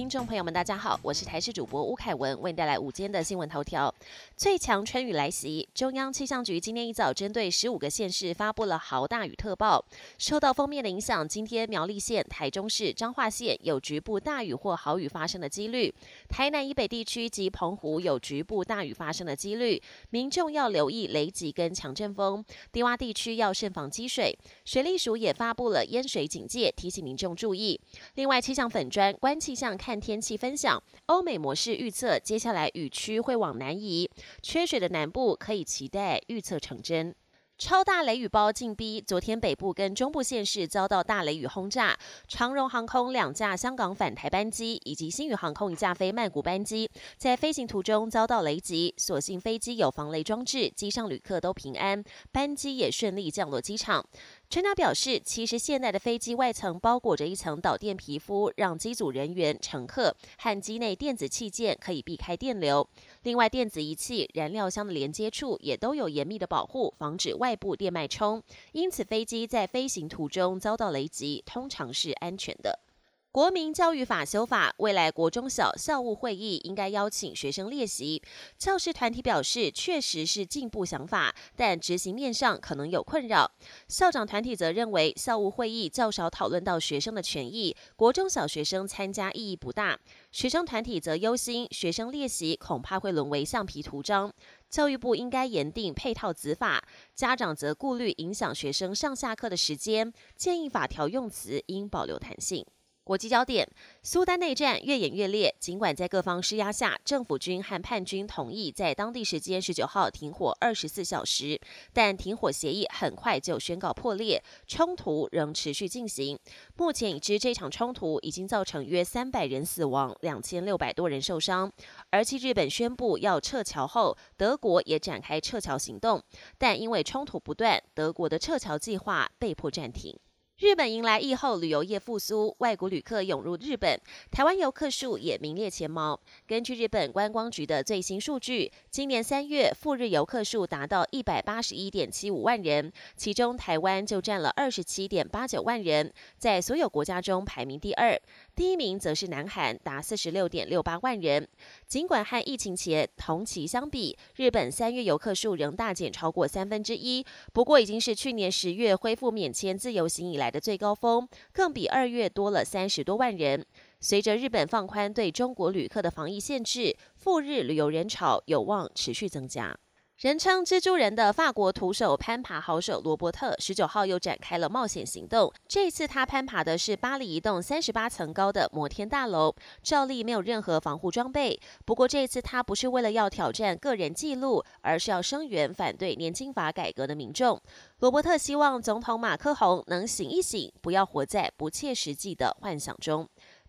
听众朋友们，大家好，我是台视主播吴凯文，为你带来午间的新闻头条。最强春雨来袭，中央气象局今天一早针对十五个县市发布了豪大雨特报。受到封面的影响，今天苗栗县、台中市、彰化县有局部大雨或豪雨发生的几率，台南以北地区及澎湖有局部大雨发生的几率，民众要留意雷击跟强阵风，低洼地区要慎防积水。水利署也发布了淹水警戒，提醒民众注意。另外，气象粉砖观气象看天气分享，欧美模式预测，接下来雨区会往南移。缺水的南部可以期待预测成真。超大雷雨包进逼，昨天北部跟中部县市遭到大雷雨轰炸，长荣航空两架香港返台班机以及新宇航空一架飞曼谷班机，在飞行途中遭到雷击，所幸飞机有防雷装置，机上旅客都平安，班机也顺利降落机场。专家表示，其实现在的飞机外层包裹着一层导电皮肤，让机组人员、乘客和机内电子器件可以避开电流。另外，电子仪器、燃料箱的连接处也都有严密的保护，防止外部电脉冲。因此，飞机在飞行途中遭到雷击，通常是安全的。国民教育法修法，未来国中小校务会议应该邀请学生列席。教师团体表示，确实是进步想法，但执行面上可能有困扰。校长团体则认为，校务会议较少讨论到学生的权益，国中小学生参加意义不大。学生团体则忧心，学生列席恐怕会沦为橡皮图章。教育部应该严定配套子法，家长则顾虑影响学生上下课的时间，建议法条用词应保留弹性。国际焦点：苏丹内战越演越烈。尽管在各方施压下，政府军和叛军同意在当地时间十九号停火二十四小时，但停火协议很快就宣告破裂，冲突仍持续进行。目前已知这场冲突已经造成约三百人死亡，两千六百多人受伤。而继日本宣布要撤侨后，德国也展开撤侨行动，但因为冲突不断，德国的撤侨计划被迫暂停。日本迎来疫后旅游业复苏，外国旅客涌入日本，台湾游客数也名列前茅。根据日本观光局的最新数据，今年三月赴日游客数达到一百八十一点七五万人，其中台湾就占了二十七点八九万人，在所有国家中排名第二。第一名则是南韩，达四十六点六八万人。尽管和疫情前同期相比，日本三月游客数仍大减超过三分之一，不过已经是去年十月恢复免签自由行以来的最高峰，更比二月多了三十多万人。随着日本放宽对中国旅客的防疫限制，赴日旅游人潮有望持续增加。人称“蜘蛛人”的法国徒手攀爬好手罗伯特，十九号又展开了冒险行动。这次他攀爬的是巴黎一栋三十八层高的摩天大楼，照例没有任何防护装备。不过这次他不是为了要挑战个人纪录，而是要声援反对年金法改革的民众。罗伯特希望总统马克宏能醒一醒，不要活在不切实际的幻想中。